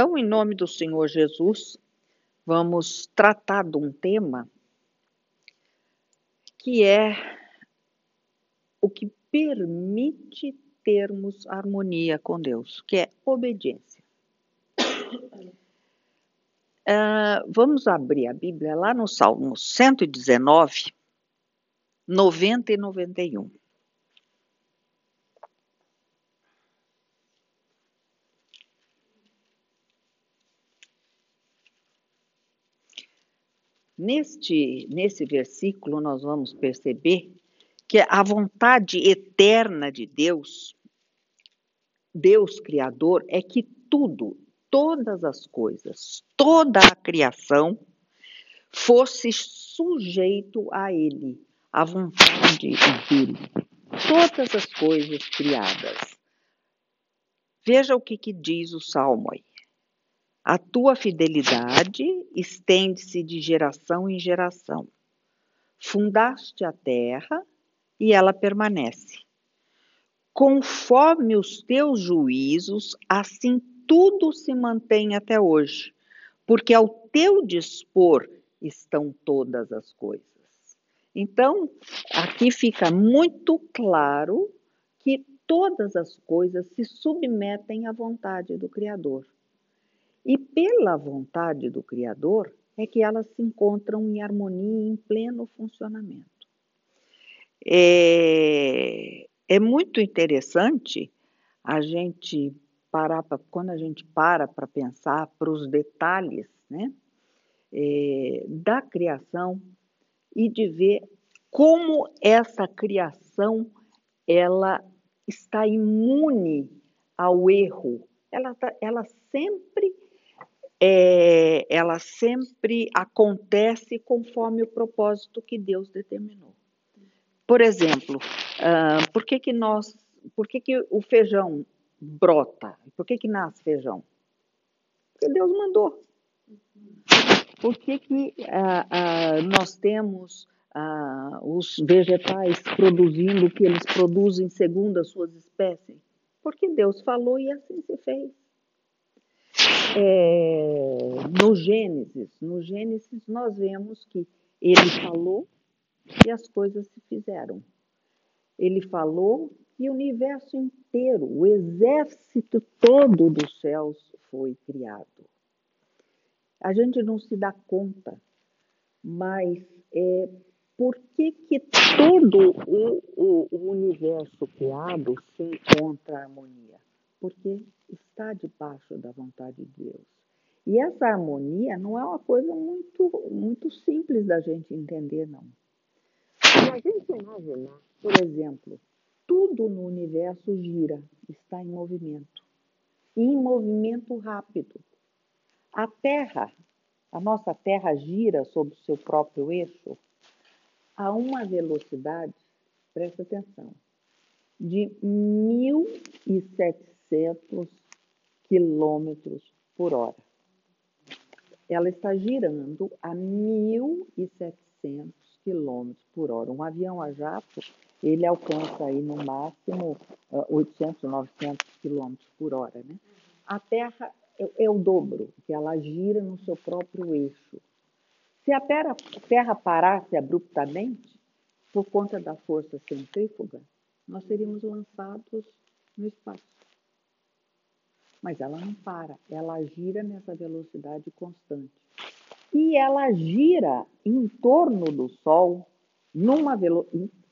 Então, em nome do Senhor Jesus, vamos tratar de um tema que é o que permite termos harmonia com Deus, que é obediência. Uh, vamos abrir a Bíblia lá no Salmo 119, 90 e 91. Neste, nesse versículo, nós vamos perceber que a vontade eterna de Deus, Deus Criador, é que tudo, todas as coisas, toda a criação fosse sujeito a Ele, à vontade dele. Todas as coisas criadas. Veja o que, que diz o Salmo aí. A tua fidelidade estende-se de geração em geração. Fundaste a terra e ela permanece. Conforme os teus juízos, assim tudo se mantém até hoje, porque ao teu dispor estão todas as coisas. Então, aqui fica muito claro que todas as coisas se submetem à vontade do Criador. E pela vontade do Criador é que elas se encontram em harmonia em pleno funcionamento. É, é muito interessante a gente parar, pra, quando a gente para para pensar para os detalhes né, é, da criação e de ver como essa criação ela está imune ao erro. Ela, tá, ela sempre é, ela sempre acontece conforme o propósito que Deus determinou. Por exemplo, uh, por que que nós, por que que o feijão brota? Por que que nasce feijão? Porque Deus mandou. Por que que uh, uh, nós temos os vegetais produzindo o que eles produzem segundo as suas espécies? Porque Deus falou e assim se fez é, no Gênesis, no Gênesis nós vemos que ele falou e as coisas se fizeram. Ele falou e o universo inteiro, o exército todo dos céus foi criado. A gente não se dá conta, mas é, por que, que todo o, o, o universo criado se encontra harmonia? Porque está debaixo da vontade de Deus. E essa harmonia não é uma coisa muito, muito simples da gente entender, não. Se a gente imaginar, por exemplo, tudo no universo gira, está em movimento. E em movimento rápido. A Terra, a nossa Terra gira sobre o seu próprio eixo a uma velocidade, presta atenção, de 1.700 quilômetros por hora. Ela está girando a 1.700 quilômetros por hora. Um avião a jato, ele alcança aí no máximo 800, ah, 900 quilômetros por hora, né? A Terra é, é o dobro, que ela gira no seu próprio eixo. Se a terra, a terra parasse abruptamente, por conta da força centrífuga, nós seríamos lançados no espaço mas ela não para, ela gira nessa velocidade constante. E ela gira em torno do Sol, numa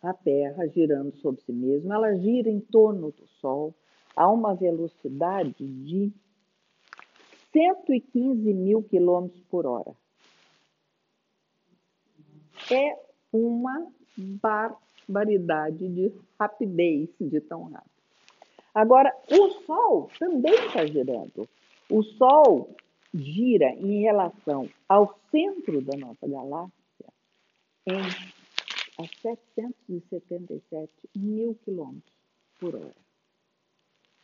a Terra girando sobre si mesma, ela gira em torno do Sol a uma velocidade de 115 mil quilômetros por hora. É uma barbaridade de rapidez de tão rápido. Agora, o Sol também está girando. O Sol gira em relação ao centro da nossa galáxia em a 777 mil quilômetros por hora.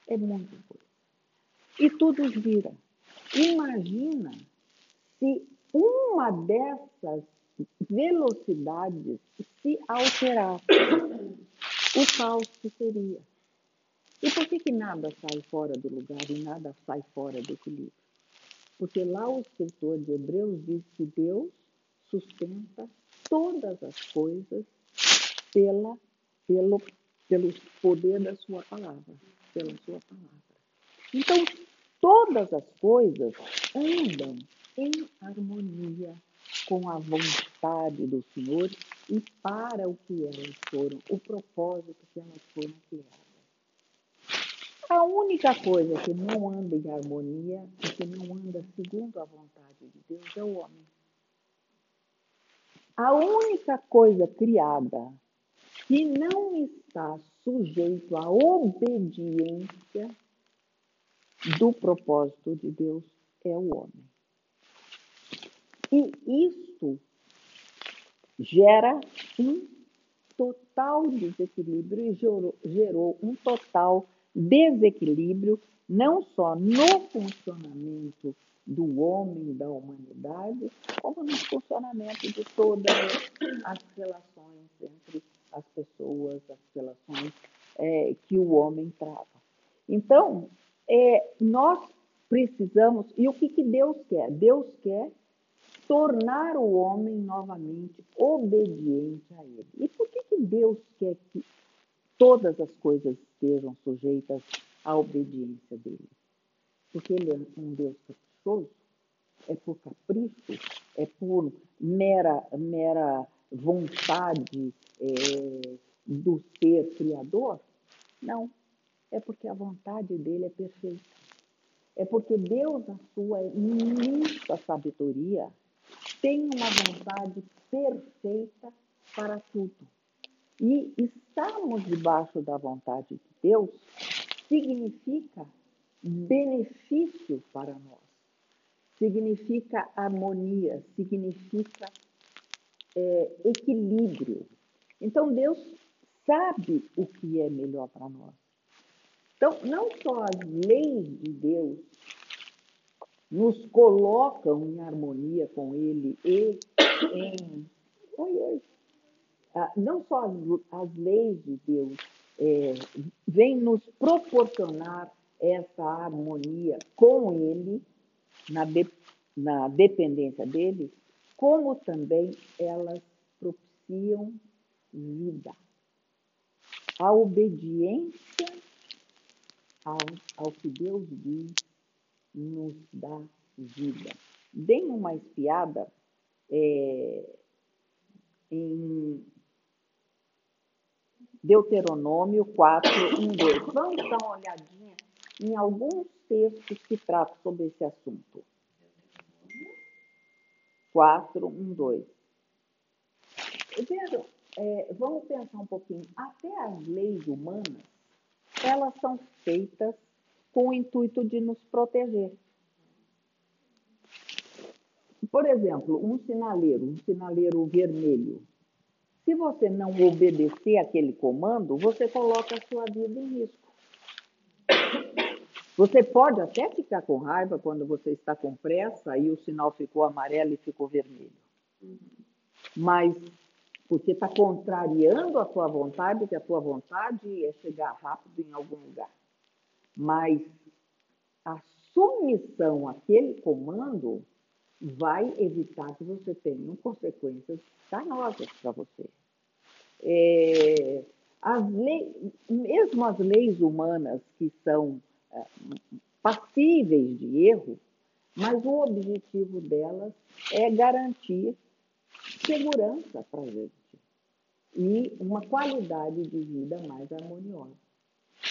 É muita coisa. E tudo gira. Imagina se uma dessas velocidades se alterasse. O caos que seria. E por que, que nada sai fora do lugar e nada sai fora do equilíbrio? Porque lá o escritor de Hebreus diz que Deus sustenta todas as coisas pela, pelo, pelo poder da sua palavra, pela sua palavra. Então, todas as coisas andam em harmonia com a vontade do Senhor e para o que elas foram, o propósito que elas foram criadas. A única coisa que não anda em harmonia e que não anda segundo a vontade de Deus é o homem. A única coisa criada que não está sujeito à obediência do propósito de Deus é o homem. E isso gera um total desequilíbrio e gerou, gerou um total desequilíbrio não só no funcionamento do homem, da humanidade, como no funcionamento de todas as relações entre as pessoas, as relações é, que o homem trava. Então, é, nós precisamos, e o que, que Deus quer? Deus quer tornar o homem novamente obediente a Ele. E por que, que Deus quer que todas as coisas estejam sujeitas à obediência dele? Porque Ele é um Deus caprichoso? É por capricho? É por mera, mera vontade é, do ser criador? Não. É porque a vontade dele é perfeita. É porque Deus, na sua imensa sabedoria, tem uma vontade perfeita para tudo. E estarmos debaixo da vontade de Deus significa benefício para nós, significa harmonia, significa é, equilíbrio. Então Deus sabe o que é melhor para nós. Então, não só as leis de Deus nos colocam em harmonia com Ele e em. Oi, oi. Ah, não só as, leis de Deus é, vêm nos proporcionar essa harmonia com Ele, na, de, na dependência dele, como também elas propiciam vida. A obediência ao, ao que Deus diz nos dá vida. Deem uma espiada é, em Deuteronômio 4, 1, 2. Vamos dar uma olhadinha em alguns textos que tratam sobre esse assunto. 4, 1, 2. Vejam, é, vamos pensar um pouquinho. Até as leis humanas, elas são feitas com o intuito de nos proteger. Por exemplo, um sinaleiro, um sinaleiro vermelho. Se você não obedecer aquele comando, você coloca a sua vida em risco. Você pode até ficar com raiva quando você está com pressa e o sinal ficou amarelo e ficou vermelho. Mas porque está contrariando a sua vontade, que a sua vontade é chegar rápido em algum lugar. Mas a submissão àquele comando vai evitar que você tenha consequências danosas para você. É, as leis, mesmo as leis humanas que são é, passíveis de erro, mas o objetivo delas é garantir segurança para a gente e uma qualidade de vida mais harmoniosa.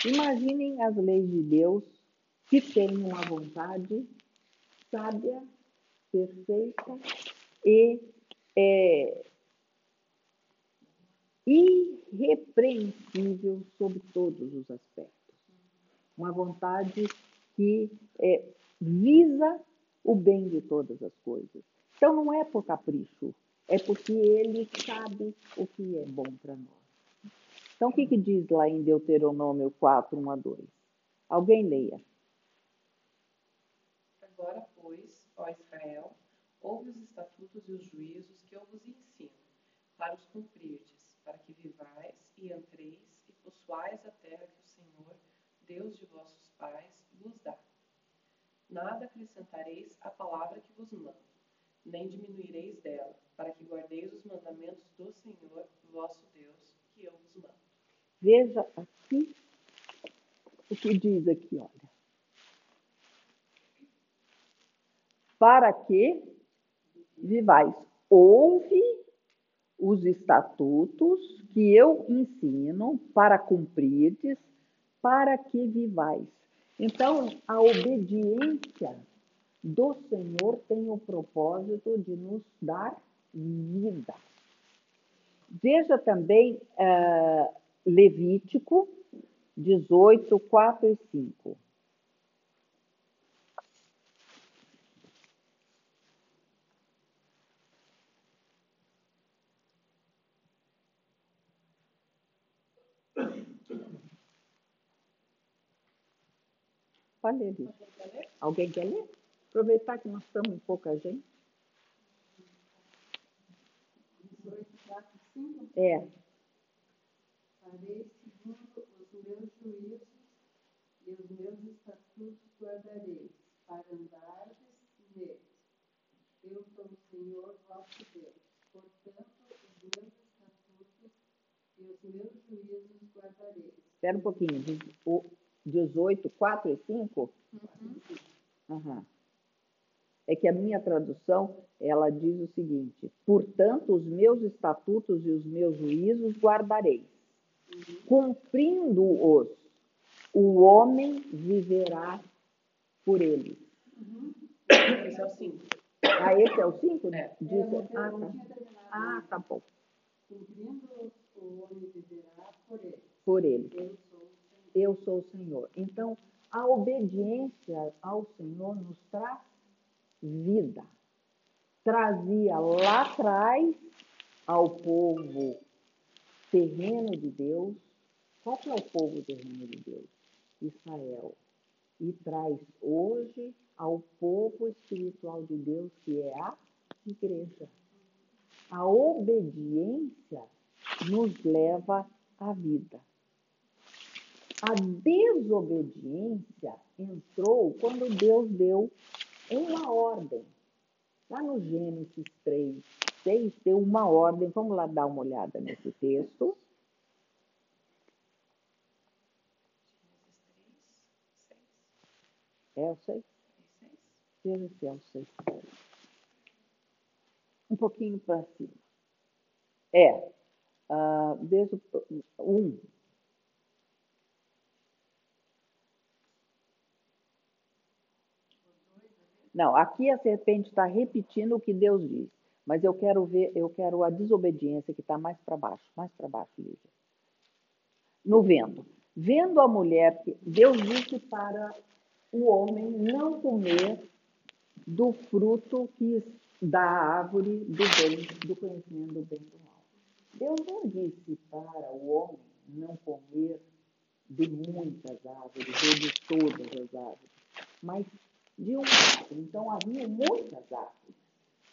Imaginem as leis de Deus que têm uma vontade sábia, perfeita e é, irrepreensível sobre todos os aspectos. Uma vontade que é, visa o bem de todas as coisas. Então não é por capricho, é porque ele sabe o que é bom para nós. Então, o que, que diz lá em Deuteronômio 4, 1 a 2? Alguém leia. Agora, pois, ó Israel, ouve os estatutos e os juízos que eu vos ensino, para os cumprirdes, para que vivais e entreis e possuais a terra que o Senhor, Deus de vossos pais, vos dá. Nada acrescentareis à palavra que vos mando, nem diminuireis dela, para que guardeis os mandamentos do Senhor, vosso Deus, que eu vos mando. Veja aqui o que diz aqui, olha. Para que vivais. Ouve os estatutos que eu ensino para cumprirdes, para que vivais. Então, a obediência do Senhor tem o propósito de nos dar vida. Veja também uh, Levítico 18, 4 e 5. Pode ler. Alguém quer ler? Aproveitar que nós estamos em pouca gente. É. Farei segundo os meus juízos e os meus estatutos guardarei, para andares neles. Eu sou o Senhor vosso Deus. Portanto, os meus estatutos e os meus juízos guardarei. Espera um pouquinho. O 18, 4 e 5? Uhum. Uhum. É que a minha tradução, ela diz o seguinte, portanto, os meus estatutos e os meus juízos guardarei. Uhum. Cumprindo-os, o homem viverá por eles. Uhum. Esse é o 5. Ah, esse é o 5? É. Diz, ah, tá. Ah, tá bom. Cumprindo-os, o homem viverá por eles. Por eles eu sou o Senhor. Então, a obediência ao Senhor nos traz vida. Trazia lá atrás ao povo terreno de Deus. Qual que é o povo terreno de Deus? Israel. E traz hoje ao povo espiritual de Deus, que é a igreja. A obediência nos leva à vida. A desobediência entrou quando Deus deu uma ordem. Lá no Gênesis 3, 6, deu uma ordem. Vamos lá dar uma olhada nesse texto. É o 6? Veja se é o 6. Um pouquinho para cima. É. Uh, desde o 1. Não, aqui a serpente está repetindo o que Deus diz, mas eu quero ver, eu quero a desobediência que está mais para baixo, mais para baixo, Lívia. No vendo. Vendo a mulher, Deus disse para o homem não comer do fruto que da árvore do bem, do conhecimento do bem e do mal. Deus não disse para o homem não comer de muitas árvores ou de todas as árvores, mas de uma árvore. Então havia muitas árvores.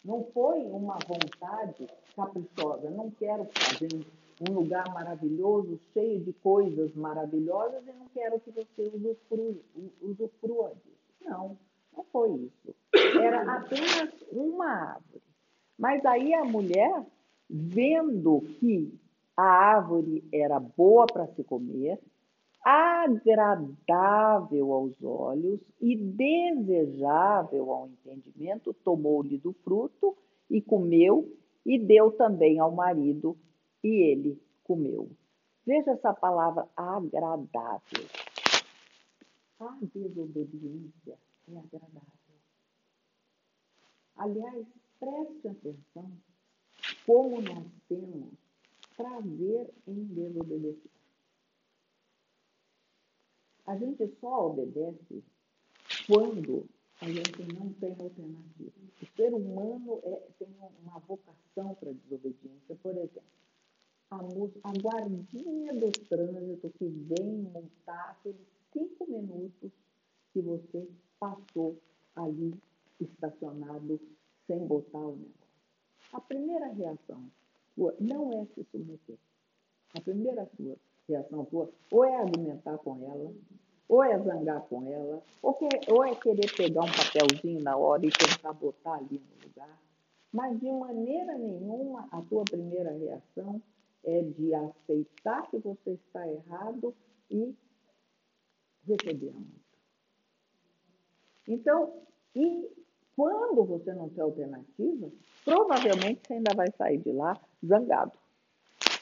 Não foi uma vontade caprichosa. Não quero fazer um lugar maravilhoso, cheio de coisas maravilhosas, e não quero que você usufrua, usufrua disso. Não, não foi isso. Era apenas uma árvore. Mas aí a mulher, vendo que a árvore era boa para se comer, agradável aos olhos e desejável ao entendimento, tomou-lhe do fruto e comeu, e deu também ao marido, e ele comeu. Veja essa palavra agradável. A desobediência é agradável. Aliás, preste atenção como nós temos prazer em desobedecer. A gente só obedece quando a gente não tem alternativa. O ser humano é, tem uma vocação para desobediência. Por exemplo, a, a guardinha do trânsito que vem multar aqueles cinco minutos que você passou ali estacionado sem botar o negócio. A primeira reação não é se submeter. A primeira sua reação tua ou é argumentar com ela, ou é zangar com ela, ou, quer, ou é querer pegar um papelzinho na hora e tentar botar ali no lugar. Mas de maneira nenhuma a tua primeira reação é de aceitar que você está errado e receber a multa. Então, e quando você não tem alternativa, provavelmente você ainda vai sair de lá zangado.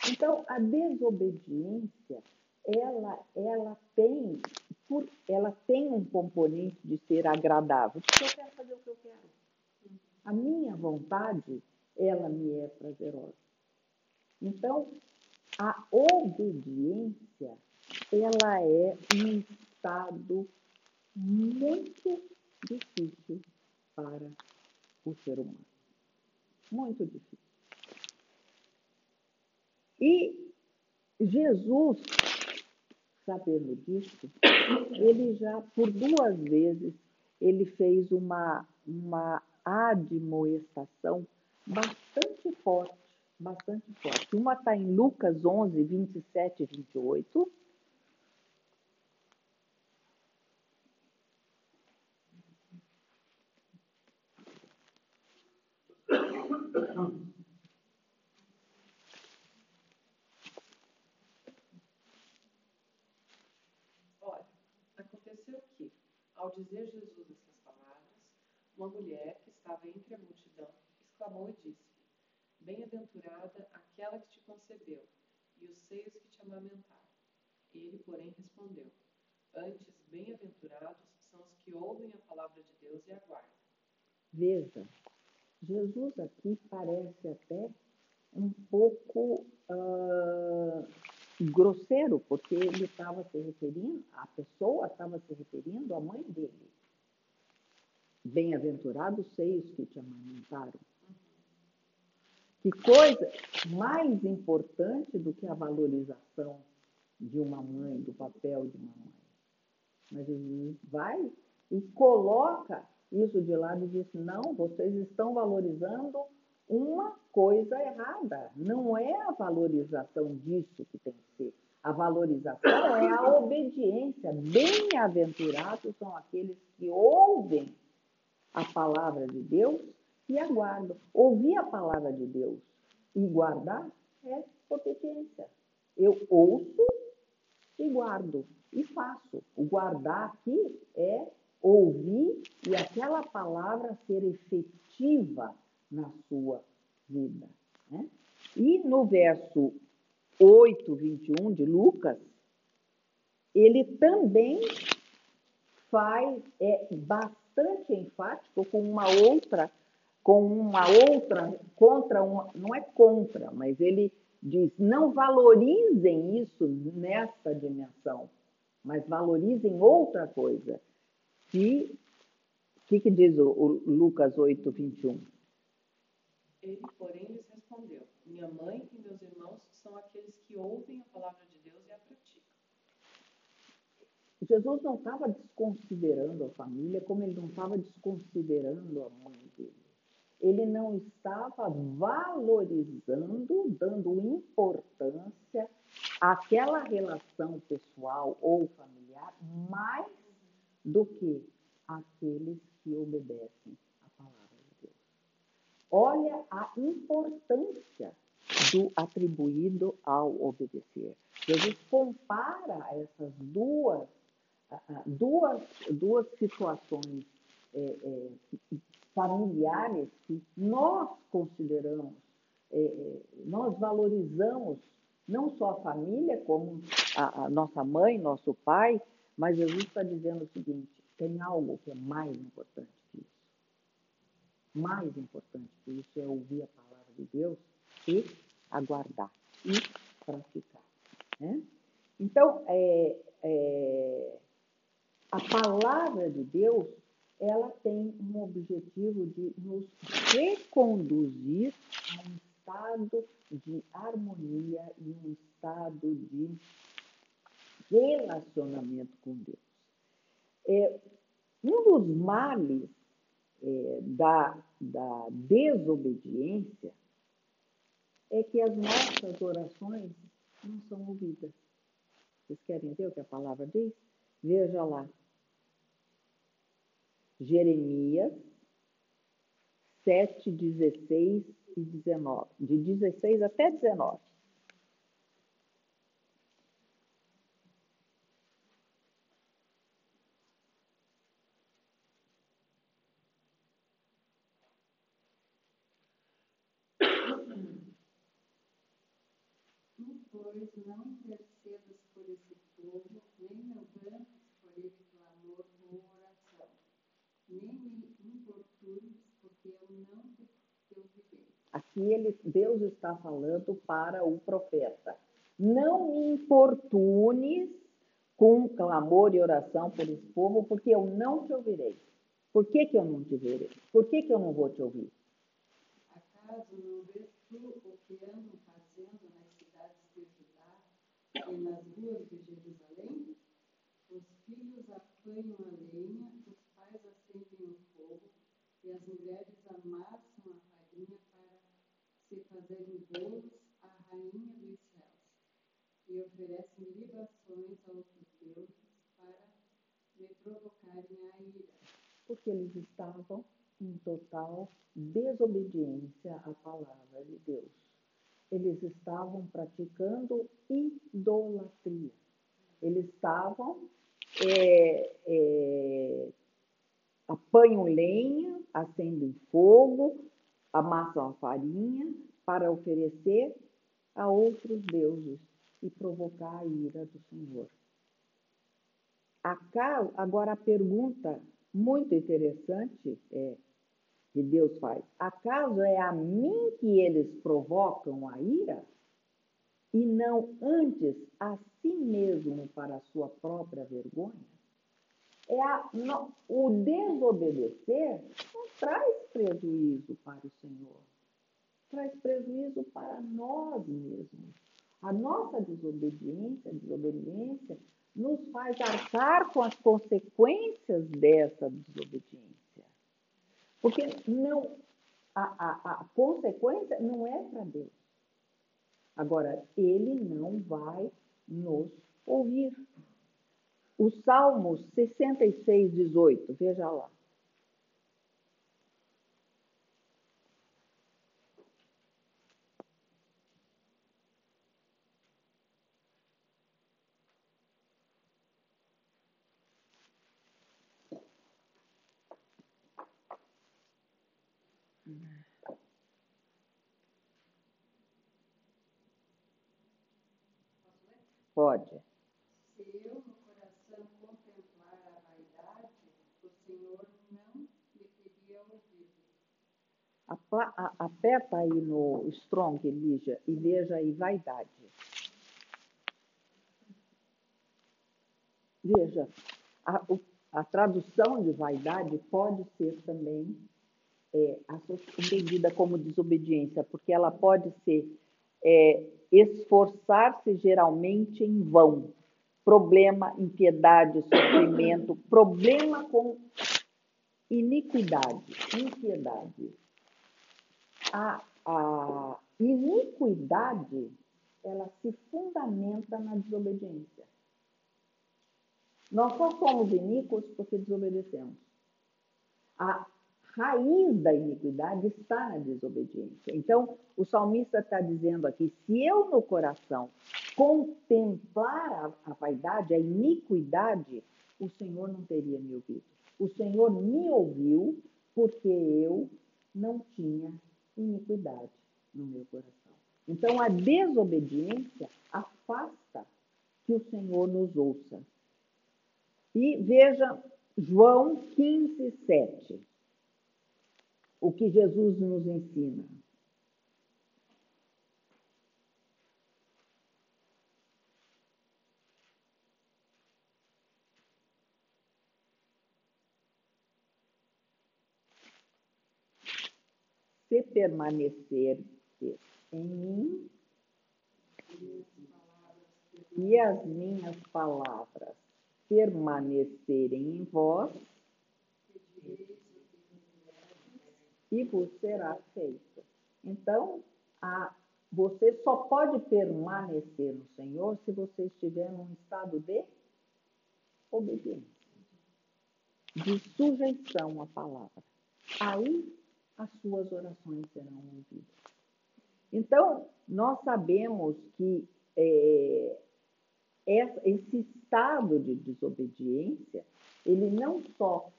Então, a desobediência, ela, ela, tem, ela tem um componente de ser agradável, porque eu quero fazer o que eu quero. A minha vontade, ela me é prazerosa. Então, a obediência, ela é um estado muito difícil para o ser humano. Muito difícil. E Jesus, sabendo disso, ele já por duas vezes ele fez uma, uma admoestação bastante forte, bastante forte. Uma está em Lucas 11, 27 e 28, Olha, ao dizer Jesus essas palavras, uma mulher que estava entre a multidão exclamou e disse: Bem-aventurada aquela que te concebeu e os seios que te amamentaram. Ele, porém, respondeu: Antes, bem-aventurados são os que ouvem a palavra de Deus e aguardam. Veja, Jesus aqui parece até um pouco uh, grosseiro, porque ele estava se referindo, a pessoa estava se referindo à mãe dele. Bem-aventurados seios que te amamentaram. Que coisa mais importante do que a valorização de uma mãe, do papel de uma mãe. Mas Jesus vai e coloca isso de lado e diz: não, vocês estão valorizando uma coisa errada. Não é a valorização disso que tem que ser. A valorização é a obediência. Bem-aventurados são aqueles que ouvem a palavra de Deus e aguardam. Ouvir a palavra de Deus e guardar é obediência. Eu ouço e guardo e faço. O guardar aqui é ouvir e aquela palavra ser efetiva na sua vida. Né? E no verso 8, 21 de Lucas, ele também faz, é bastante enfático com uma outra, com uma outra, contra uma, não é contra, mas ele diz, não valorizem isso nessa dimensão, mas valorizem outra coisa. E o que, que, diz o, o Lucas 8, 21? Ele, porém, lhes respondeu: Minha mãe e meus irmãos são aqueles que ouvem a palavra de Deus e a praticam. Jesus não estava desconsiderando a família, como ele não estava desconsiderando a mãe dele. Ele não estava valorizando, dando importância àquela relação pessoal ou familiar mais do que aqueles que obedecem a palavra de Deus. Olha a importância do atribuído ao obedecer. Jesus compara essas duas, duas, duas situações é, é, familiares que nós consideramos, é, é nós valorizamos não só a família, como a, a nossa mãe, nosso pai, mas Jesus está dizendo o seguinte: tem algo que é mais importante. Mais importante que isso é ouvir a palavra de Deus e aguardar e praticar. Né? Então, é, é, a palavra de Deus ela tem um objetivo de nos reconduzir a um estado de harmonia e um estado de relacionamento com Deus. É, um dos males é, da, da desobediência é que as nossas orações não são ouvidas. Vocês querem ver o que a palavra diz? Veja lá, Jeremias 7, 16 e 19. De 16 até 19. Pois, não intercedas por esse povo, nem levantes por ele clamor ou oração, nem me importunes, porque eu não te ouvirei. Aqui ele, Deus está falando para o profeta. Não me importunes com clamor e oração por esse povo, porque eu não te ouvirei. Por que, que eu não te verei? Por que, que eu não vou te ouvir? Acaso não vês tu o que andam fazendo nas cidades de Judá e nas ruas de Jerusalém? Os filhos apanham a lenha, os pais acendem o fogo, e as mulheres amassam a farinha para se fazerem bolos à rainha dos céus, e oferecem libações a outros deuses para me provocarem a ira. Porque eles estavam em total desobediência à palavra de Deus. Eles estavam praticando idolatria. Eles estavam é, é, apanham lenha, acendem fogo, amassam a farinha para oferecer a outros deuses e provocar a ira do Senhor. Agora a pergunta muito interessante é que Deus faz. Acaso é a mim que eles provocam a ira? E não antes a si mesmo para a sua própria vergonha? É a, não, o desobedecer não traz prejuízo para o Senhor, traz prejuízo para nós mesmos. A nossa desobediência, desobediência, nos faz arcar com as consequências dessa desobediência. Porque não, a, a, a consequência não é para Deus. Agora, ele não vai nos ouvir. O Salmo 66, 18, veja lá. Pode. Se eu no coração contemplar a vaidade, o Senhor não me teria ouvido. Aperta aí no Strong, Lígia, e veja aí vaidade. Veja, a, a tradução de vaidade pode ser também é, entendida como desobediência, porque ela pode ser é, esforçar-se geralmente em vão. Problema, impiedade, sofrimento, problema com iniquidade, impiedade. A, a iniquidade, ela se fundamenta na desobediência. Nós só somos iníquos porque desobedecemos. A raiz da iniquidade está na desobediência. Então, o salmista está dizendo aqui: se eu no coração contemplar a, a vaidade, a iniquidade, o Senhor não teria me ouvido. O Senhor me ouviu porque eu não tinha iniquidade no meu coração. Então, a desobediência afasta que o Senhor nos ouça. E veja João 15, 7 o que Jesus nos ensina. Se permanecer em mim e as minhas palavras permanecerem em vós, e vos será feito. Então, a, você só pode permanecer no Senhor se você estiver num estado de obediência. de sujeição à palavra. Aí as suas orações serão ouvidas. Então, nós sabemos que é, esse estado de desobediência, ele não só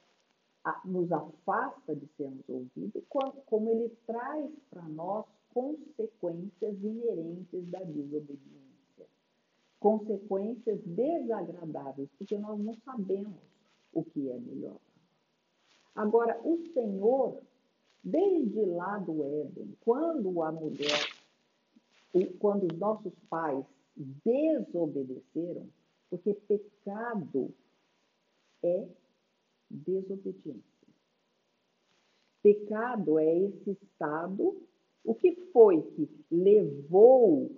nos afasta de sermos ouvidos, como ele traz para nós consequências inerentes da desobediência. Consequências desagradáveis, porque nós não sabemos o que é melhor. Agora, o Senhor, desde lá do Éden, quando a mulher, quando os nossos pais desobedeceram, porque pecado é desobediência. Pecado é esse estado. O que foi que levou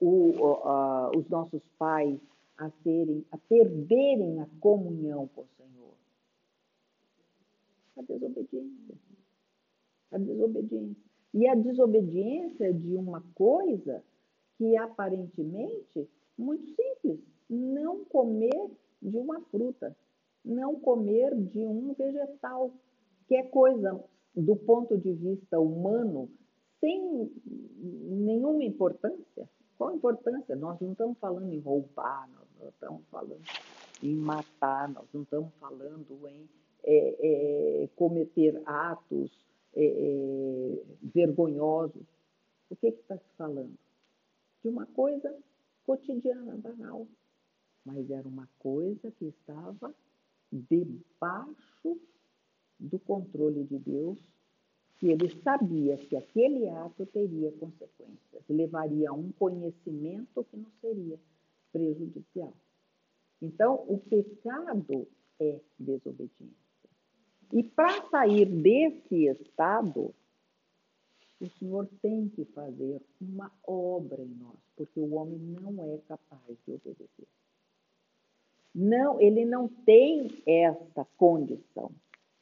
o, uh, os nossos pais a, serem, a perderem a comunhão com o Senhor? A desobediência. A desobediência. E a desobediência de uma coisa que aparentemente muito simples, não comer de uma fruta, não comer de um vegetal, que é coisa do ponto de vista humano sem nenhuma importância. Qual a importância? Nós não estamos falando em roubar, nós não estamos falando em matar, nós não estamos falando em é, é, cometer atos é, é vergonhosos. O que está se falando? De uma coisa cotidiana, banal. Mas era uma coisa que estava debaixo do controle de Deus, que ele sabia que aquele ato teria consequências, levaria a um conhecimento que não seria prejudicial. Então, o pecado é desobediência. E para sair desse estado, o Senhor tem que fazer uma obra em nós, porque o homem não é capaz de obedecer. Não, ele não tem essa condição.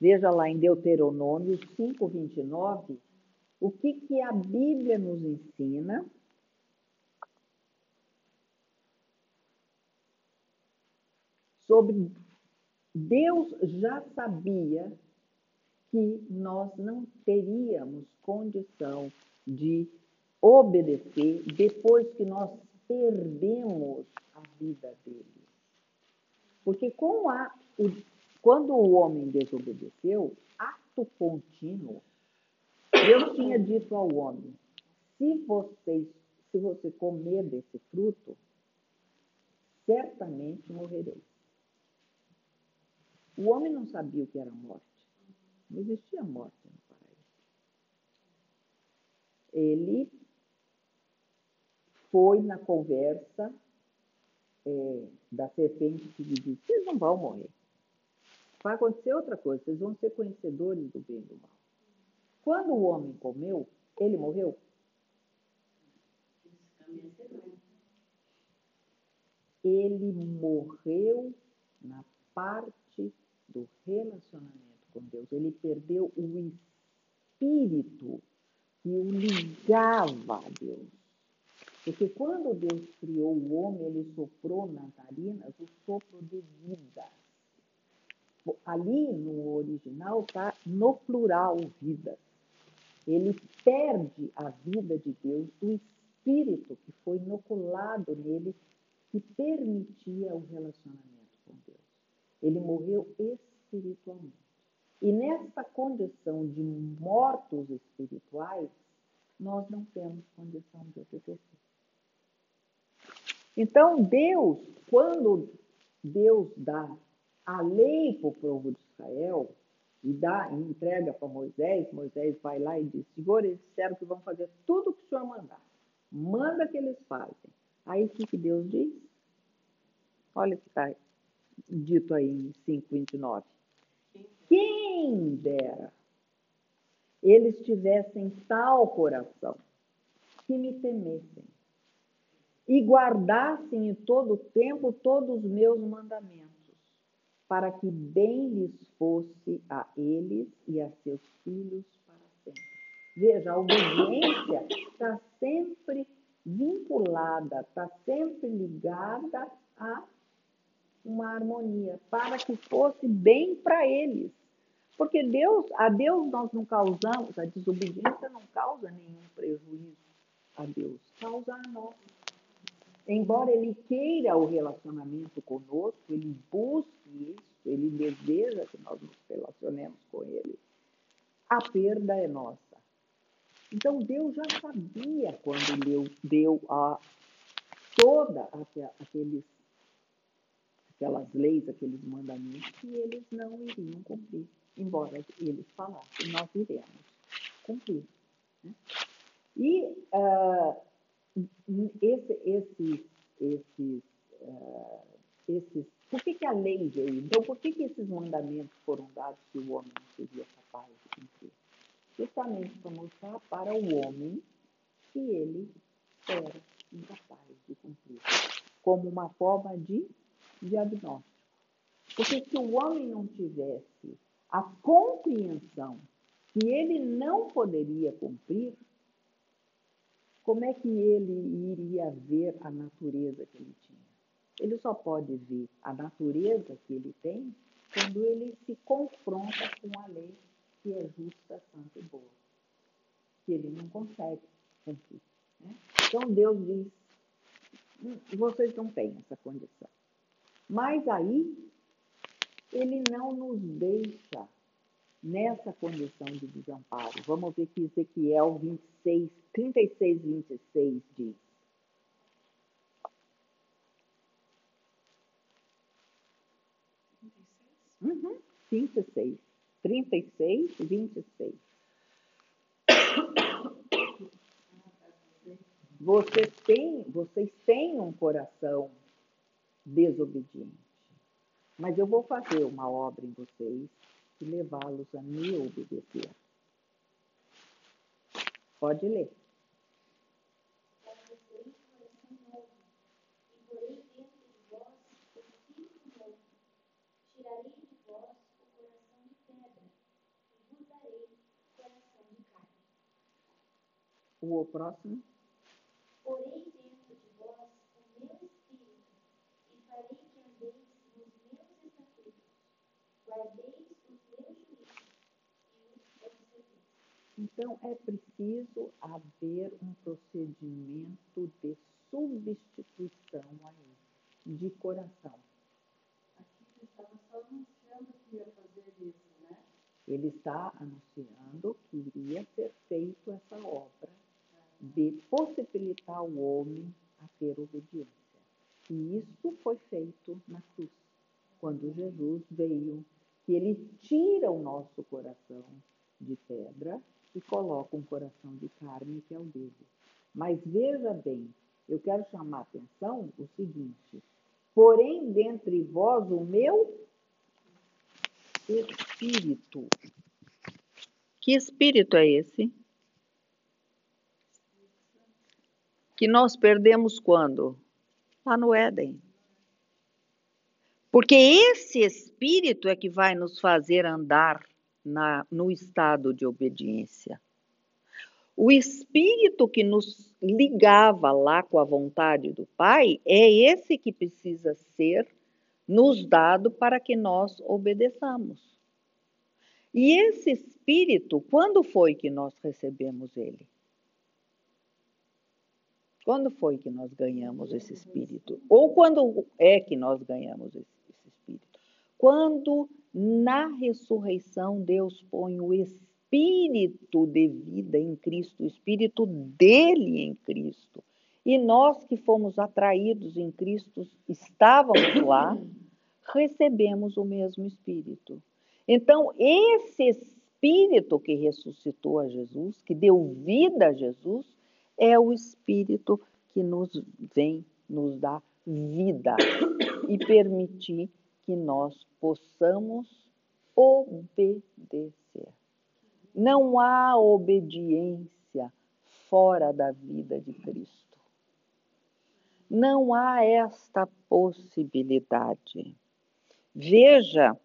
Veja lá em Deuteronômio 5, 29, o que, que a Bíblia nos ensina sobre Deus já sabia que nós não teríamos condição de obedecer depois que nós perdemos a vida dele. Porque com a, o, quando o homem desobedeceu, ato contínuo, Deus tinha dito ao homem: se você, se você comer desse fruto, certamente morrereis. O homem não sabia o que era morte. Não existia morte no paraíso. Ele foi na conversa é, da serpente que lhe disse: vocês não vão morrer. Vai acontecer outra coisa, vocês vão ser conhecedores do bem e do mal. Quando o homem comeu, ele morreu? Ele morreu na parte do relacionamento com Deus. Ele perdeu o espírito que o ligava a Deus. Porque quando Deus criou o homem, ele soprou nas narinas o sopro de vida. Ali no original está no plural vida. Ele perde a vida de Deus, o espírito que foi inoculado nele, que permitia o relacionamento com Deus. Ele morreu espiritualmente. E nessa condição de mortos espirituais, nós não temos condição de obedecer. Então, Deus, quando Deus dá a lei para o povo de Israel e dá e entrega para Moisés, Moisés vai lá e diz: Senhor, eles disseram que vão fazer tudo o que o Senhor mandar. Manda que eles fazem. Aí o que, que Deus diz? Olha o que está dito aí em 5,29. Quem dera eles tivessem tal coração que me temessem e guardassem em todo o tempo todos os meus mandamentos, para que bem lhes fosse a eles e a seus filhos para sempre. Veja, a obediência está sempre vinculada, está sempre ligada a uma harmonia, para que fosse bem para eles. Porque Deus, a Deus nós não causamos, a desobediência não causa nenhum prejuízo a Deus, causa a nós. Embora Ele queira o relacionamento conosco, Ele busque isso, Ele deseja que nós nos relacionemos com Ele, a perda é nossa. Então Deus já sabia quando deu, deu a toda aqueles, aquelas leis, aqueles mandamentos que eles não iriam cumprir, embora eles falassem, nós iremos cumprir. Né? E uh, esse, esse, esses, uh, esses, por que, que a lei veio? Então, por que, que esses mandamentos foram dados que o homem não seria capaz de cumprir? Justamente para mostrar para o homem que ele era incapaz de cumprir, como uma forma de diagnóstico. Porque se o homem não tivesse a compreensão que ele não poderia cumprir, como é que ele iria ver a natureza que ele tinha? Ele só pode ver a natureza que ele tem quando ele se confronta com a lei que é justa, santa e boa, que ele não consegue cumprir. Né? Então Deus diz: vocês não têm essa condição. Mas aí ele não nos deixa nessa condição de desamparo. Vamos ver que Ezequiel 26, 36, 26 diz. Uhum, 26. 36, 26. Vocês têm, vocês têm um coração desobediente. Mas eu vou fazer uma obra em vocês e levá-los a me obedecer. Pode ler. O próximo. Porém, dentro de vós o meu espírito, e farei que andeis nos meus estatutos, guardeis Então, é preciso haver um procedimento de substituição aí, de coração. Aqui ele estava só anunciando que ia fazer isso, né? Ele está anunciando que iria ser feito essa obra de possibilitar o homem a ter obediência. E isso foi feito na cruz, quando Jesus veio, que ele tira o nosso coração de pedra e coloca um coração de carne que é o dele. Mas veja bem, eu quero chamar a atenção o seguinte: porém, dentre vós o meu espírito. Que espírito é esse? Que nós perdemos quando? Lá no Éden. Porque esse espírito é que vai nos fazer andar na, no estado de obediência. O espírito que nos ligava lá com a vontade do Pai é esse que precisa ser nos dado para que nós obedeçamos. E esse espírito, quando foi que nós recebemos ele? Quando foi que nós ganhamos esse espírito? Ou quando é que nós ganhamos esse, esse espírito? Quando na ressurreição, Deus põe o espírito de vida em Cristo, o espírito dele em Cristo. E nós que fomos atraídos em Cristo, estávamos lá, recebemos o mesmo espírito. Então, esse espírito que ressuscitou a Jesus, que deu vida a Jesus, é o espírito que nos vem nos dar vida e permitir que nós possamos obedecer. Não há obediência fora da vida de Cristo. Não há esta possibilidade. Veja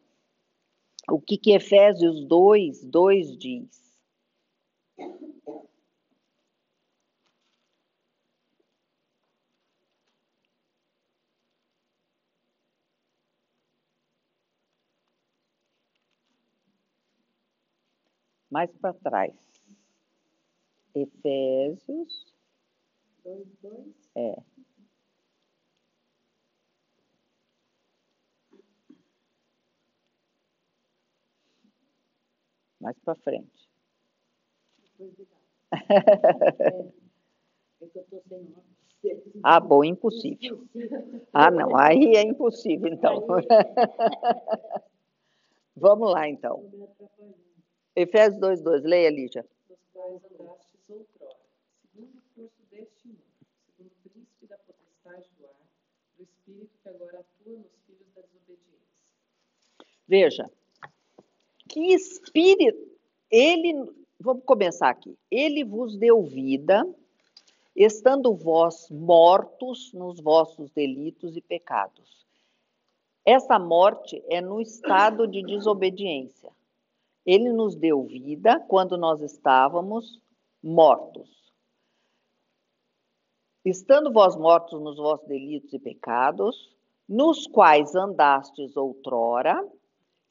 o que, que Efésios 2, 2 diz. Mais para trás. Efésios. Dois, dois. É. Mais para frente. Ah, bom, impossível. Ah, não, aí é impossível, então. Vamos lá, então. Efésios 2, 2. Leia, Lígia. nos quais andastes outrora, segundo o curso deste mundo, segundo o príncipe da potestade do ar, do espírito que agora atua nos filhos da desobediência. Veja, que espírito, ele, vamos começar aqui, ele vos deu vida, estando vós mortos nos vossos delitos e pecados. Essa morte é no estado de desobediência. Ele nos deu vida quando nós estávamos mortos. Estando vós mortos nos vossos delitos e pecados, nos quais andastes outrora,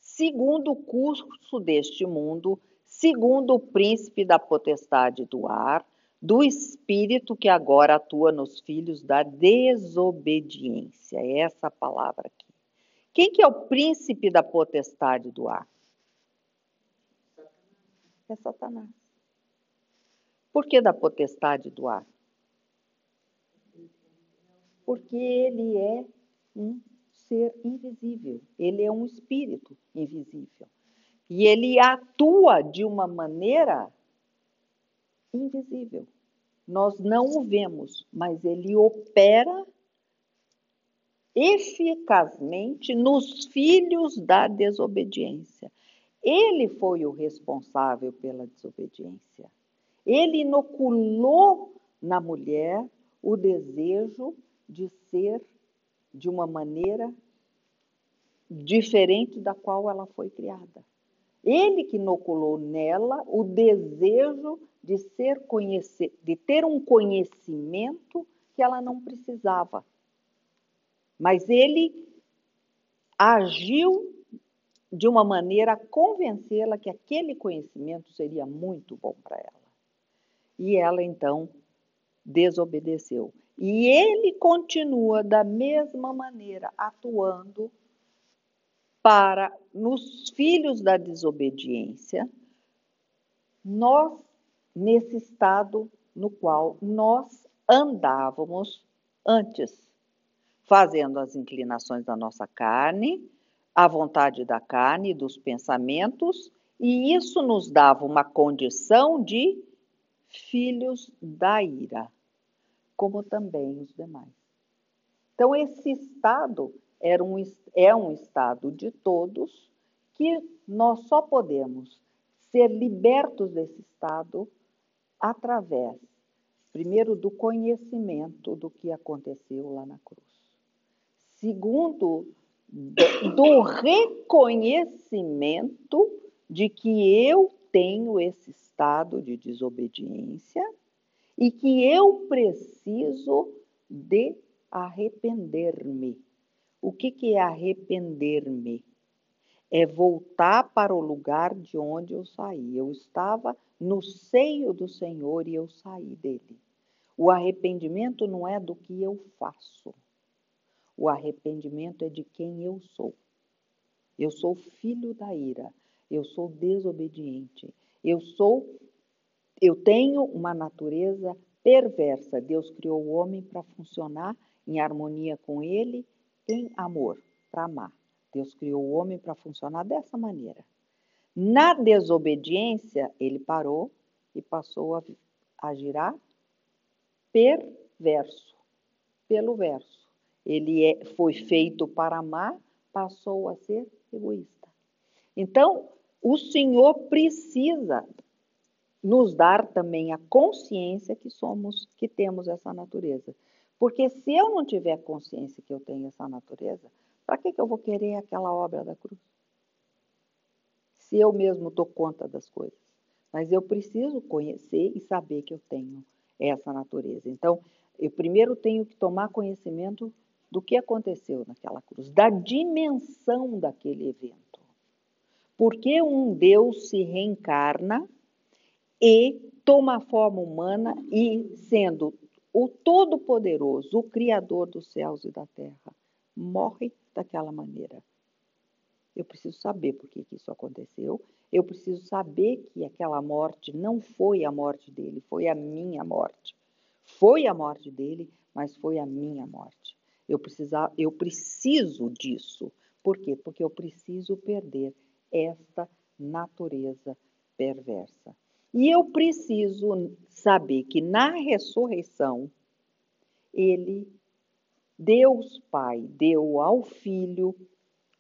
segundo o curso deste mundo, segundo o príncipe da potestade do ar, do espírito que agora atua nos filhos da desobediência. É essa palavra aqui. Quem que é o príncipe da potestade do ar? É Satanás. Por que da potestade do ar? Porque ele é um ser invisível, ele é um espírito invisível. E ele atua de uma maneira invisível. Nós não o vemos, mas ele opera eficazmente nos filhos da desobediência. Ele foi o responsável pela desobediência. Ele inoculou na mulher o desejo de ser de uma maneira diferente da qual ela foi criada. Ele que inoculou nela o desejo de ser conhecer, de ter um conhecimento que ela não precisava. Mas ele agiu de uma maneira a convencê-la que aquele conhecimento seria muito bom para ela. E ela então desobedeceu. E ele continua da mesma maneira atuando para nos filhos da desobediência, nós nesse estado no qual nós andávamos antes, fazendo as inclinações da nossa carne, a vontade da carne dos pensamentos, e isso nos dava uma condição de filhos da ira, como também os demais. Então, esse estado era um, é um estado de todos que nós só podemos ser libertos desse estado através, primeiro, do conhecimento do que aconteceu lá na cruz. Segundo, do reconhecimento de que eu tenho esse estado de desobediência e que eu preciso de arrepender-me. O que, que é arrepender-me? É voltar para o lugar de onde eu saí. Eu estava no seio do Senhor e eu saí dele. O arrependimento não é do que eu faço. O arrependimento é de quem eu sou. Eu sou filho da ira. Eu sou desobediente. Eu sou eu tenho uma natureza perversa. Deus criou o homem para funcionar em harmonia com ele, em amor, para amar. Deus criou o homem para funcionar dessa maneira. Na desobediência, ele parou e passou a, a girar perverso, pelo verso. Ele é, foi feito para amar, passou a ser egoísta. Então, o Senhor precisa nos dar também a consciência que somos, que temos essa natureza. Porque se eu não tiver consciência que eu tenho essa natureza, para que, que eu vou querer aquela obra da cruz? Se eu mesmo dou conta das coisas. Mas eu preciso conhecer e saber que eu tenho essa natureza. Então, eu primeiro tenho que tomar conhecimento do que aconteceu naquela cruz, da dimensão daquele evento. Porque um Deus se reencarna e toma a forma humana e, sendo o Todo-Poderoso, o Criador dos céus e da terra, morre daquela maneira. Eu preciso saber por que, que isso aconteceu. Eu preciso saber que aquela morte não foi a morte dele, foi a minha morte. Foi a morte dele, mas foi a minha morte. Eu, precisar, eu preciso disso. Por quê? Porque eu preciso perder esta natureza perversa. E eu preciso saber que na ressurreição, ele, Deus Pai, deu ao Filho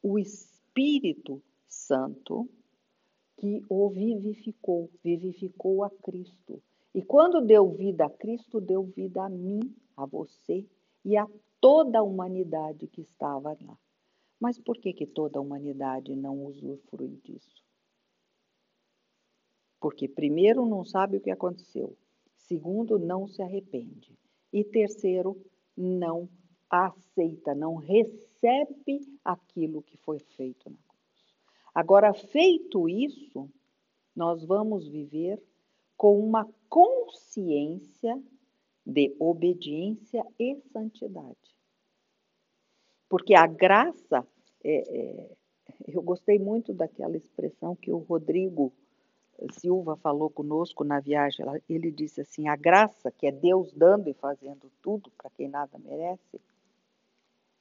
o Espírito Santo que o vivificou, vivificou a Cristo. E quando deu vida a Cristo, deu vida a mim, a você e a toda a humanidade que estava lá. Mas por que, que toda a humanidade não usufrui disso? Porque, primeiro, não sabe o que aconteceu, segundo, não se arrepende, e terceiro, não aceita, não recebe aquilo que foi feito na cruz. Agora, feito isso, nós vamos viver com uma consciência de obediência e santidade. Porque a graça, é, é, eu gostei muito daquela expressão que o Rodrigo Silva falou conosco na viagem. Ele disse assim: a graça, que é Deus dando e fazendo tudo para quem nada merece,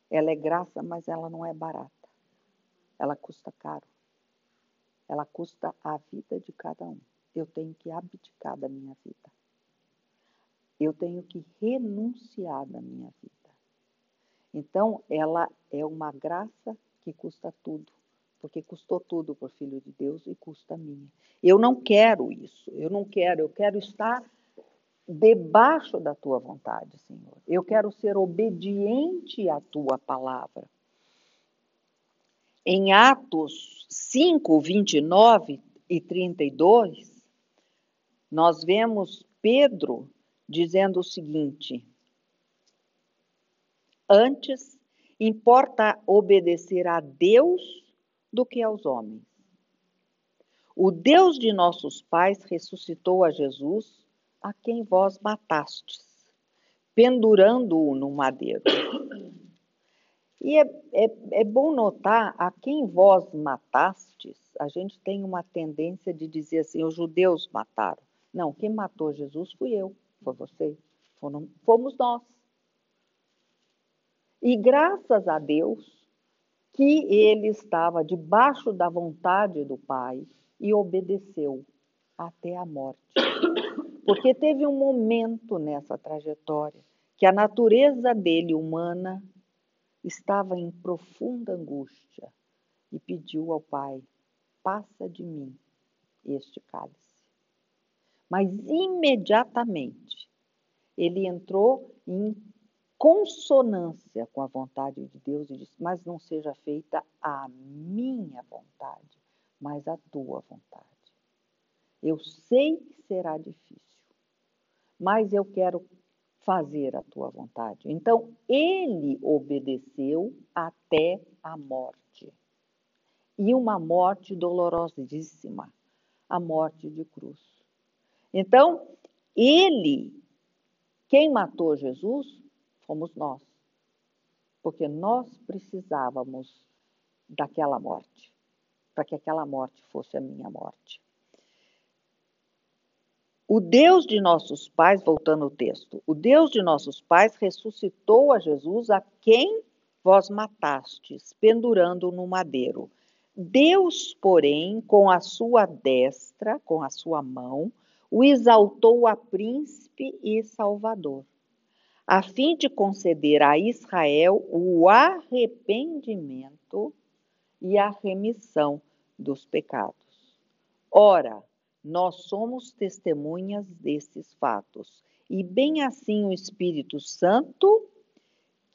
ela é graça, mas ela não é barata. Ela custa caro. Ela custa a vida de cada um. Eu tenho que abdicar da minha vida. Eu tenho que renunciar da minha vida. Então, ela é uma graça que custa tudo, porque custou tudo por Filho de Deus e custa a minha. Eu não quero isso, eu não quero, eu quero estar debaixo da tua vontade, Senhor. Eu quero ser obediente à tua palavra. Em Atos 5, 29 e 32, nós vemos Pedro dizendo o seguinte: Antes, importa obedecer a Deus do que aos homens. O Deus de nossos pais ressuscitou a Jesus, a quem vós matastes, pendurando-o no madeiro. E é, é, é, bom notar a quem vós matastes, a gente tem uma tendência de dizer assim: os judeus mataram. Não, quem matou Jesus fui eu, foi você, fomos nós. E graças a Deus que ele estava debaixo da vontade do Pai e obedeceu até a morte. Porque teve um momento nessa trajetória que a natureza dele humana estava em profunda angústia e pediu ao Pai: passa de mim este cálice. Mas imediatamente ele entrou em consonância com a vontade de Deus e disse: Mas não seja feita a minha vontade, mas a tua vontade. Eu sei que será difícil, mas eu quero fazer a tua vontade. Então, ele obedeceu até a morte. E uma morte dolorosíssima, a morte de cruz. Então, ele, quem matou Jesus, fomos nós. Porque nós precisávamos daquela morte, para que aquela morte fosse a minha morte. O Deus de nossos pais, voltando ao texto, o Deus de nossos pais ressuscitou a Jesus a quem vós matastes, pendurando no madeiro. Deus, porém, com a sua destra, com a sua mão, o exaltou a príncipe e salvador a fim de conceder a Israel o arrependimento e a remissão dos pecados. Ora, nós somos testemunhas desses fatos, e bem assim o Espírito Santo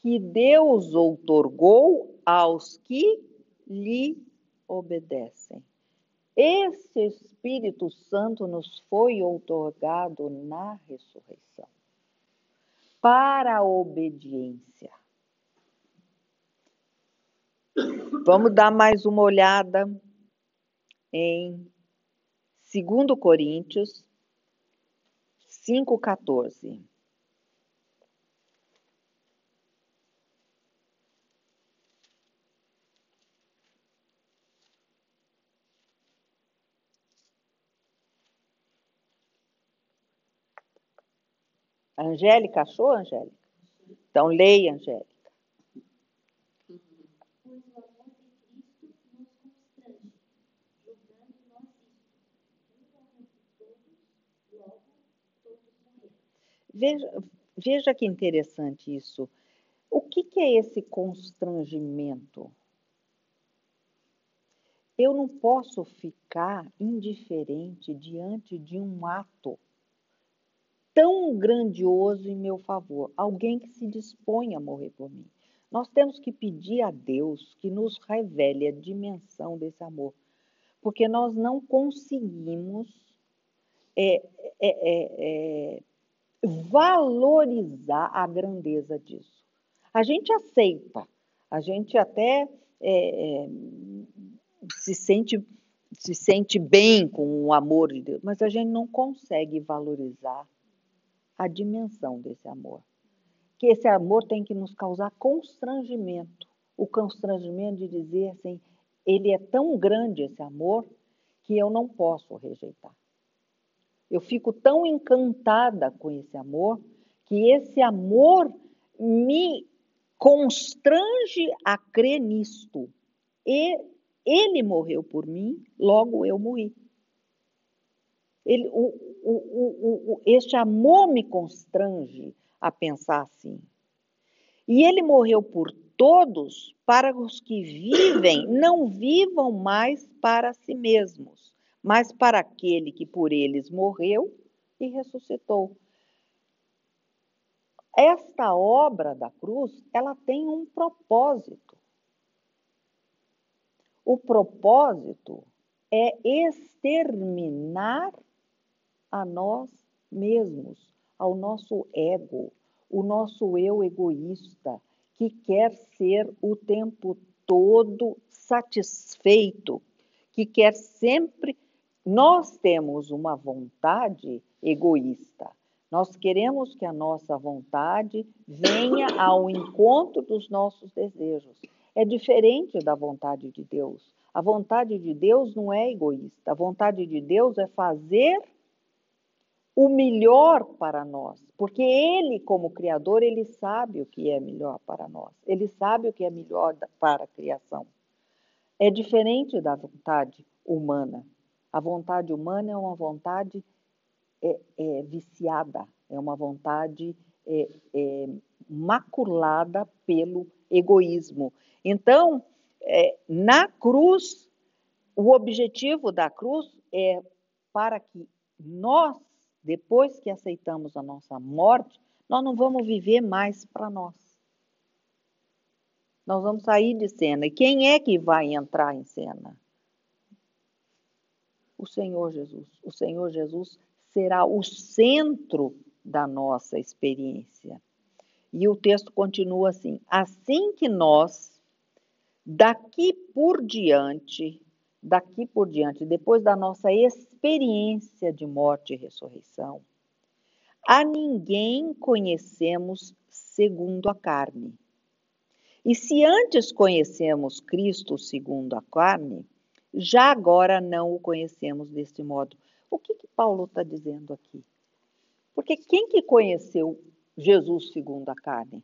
que Deus outorgou aos que lhe obedecem. Esse Espírito Santo nos foi outorgado na ressurreição para a obediência. Vamos dar mais uma olhada em 2 Coríntios 5,14. Angélica, achou, Angélica? Então, leia, Angélica. Veja, veja que interessante isso. O que, que é esse constrangimento? Eu não posso ficar indiferente diante de um ato tão grandioso em meu favor, alguém que se dispõe a morrer por mim. Nós temos que pedir a Deus que nos revele a dimensão desse amor, porque nós não conseguimos é, é, é, é valorizar a grandeza disso. A gente aceita, a gente até é, é, se sente se sente bem com o amor de Deus, mas a gente não consegue valorizar a dimensão desse amor. Que esse amor tem que nos causar constrangimento. O constrangimento de dizer assim, ele é tão grande esse amor que eu não posso rejeitar. Eu fico tão encantada com esse amor que esse amor me constrange a crer nisto. E ele morreu por mim, logo eu morri. Ele, o, o, o, este amor me constrange a pensar assim. E ele morreu por todos para os que vivem, não vivam mais para si mesmos, mas para aquele que por eles morreu e ressuscitou. Esta obra da cruz, ela tem um propósito. O propósito é exterminar a nós mesmos, ao nosso ego, o nosso eu egoísta, que quer ser o tempo todo satisfeito, que quer sempre. Nós temos uma vontade egoísta. Nós queremos que a nossa vontade venha ao encontro dos nossos desejos. É diferente da vontade de Deus. A vontade de Deus não é egoísta. A vontade de Deus é fazer o melhor para nós, porque ele, como criador, ele sabe o que é melhor para nós. Ele sabe o que é melhor para a criação. É diferente da vontade humana. A vontade humana é uma vontade é, é, viciada, é uma vontade é, é maculada pelo egoísmo. Então, é, na cruz, o objetivo da cruz é para que nós depois que aceitamos a nossa morte, nós não vamos viver mais para nós. Nós vamos sair de cena. E quem é que vai entrar em cena? O Senhor Jesus. O Senhor Jesus será o centro da nossa experiência. E o texto continua assim: assim que nós, daqui por diante, daqui por diante, depois da nossa experiência de morte e ressurreição, a ninguém conhecemos segundo a carne. E se antes conhecemos Cristo segundo a carne, já agora não o conhecemos deste modo. O que, que Paulo está dizendo aqui? Porque quem que conheceu Jesus segundo a carne?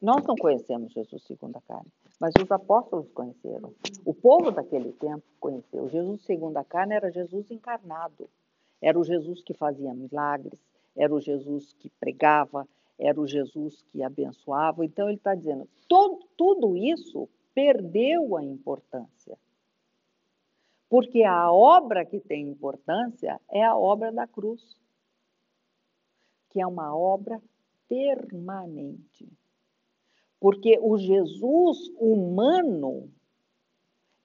Nós não conhecemos Jesus segundo a carne. Mas os apóstolos conheceram. O povo daquele tempo conheceu. Jesus, segundo a carne, era Jesus encarnado. Era o Jesus que fazia milagres, era o Jesus que pregava, era o Jesus que abençoava. Então, ele está dizendo: todo, tudo isso perdeu a importância. Porque a obra que tem importância é a obra da cruz, que é uma obra permanente. Porque o Jesus humano,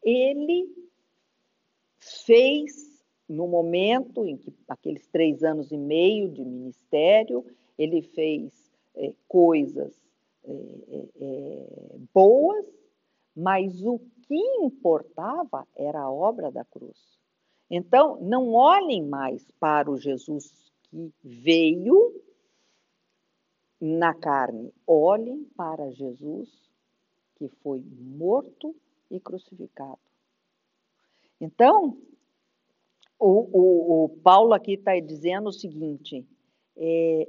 ele fez, no momento em que, aqueles três anos e meio de ministério, ele fez é, coisas é, é, é boas, mas o que importava era a obra da cruz. Então, não olhem mais para o Jesus que veio na carne, olhem para Jesus que foi morto e crucificado. Então, o, o, o Paulo aqui está dizendo o seguinte: é,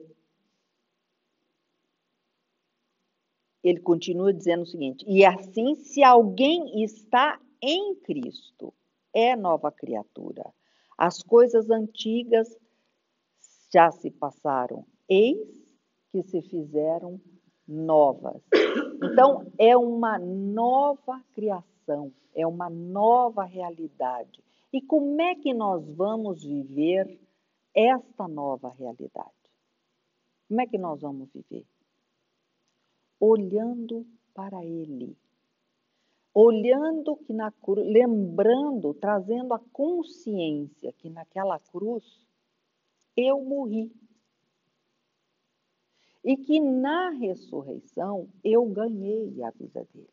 ele continua dizendo o seguinte: e assim, se alguém está em Cristo, é nova criatura. As coisas antigas já se passaram, eis que se fizeram novas. Então, é uma nova criação, é uma nova realidade. E como é que nós vamos viver esta nova realidade? Como é que nós vamos viver? Olhando para Ele. Olhando que na cruz, lembrando, trazendo a consciência que naquela cruz eu morri. E que na ressurreição eu ganhei a vida dele.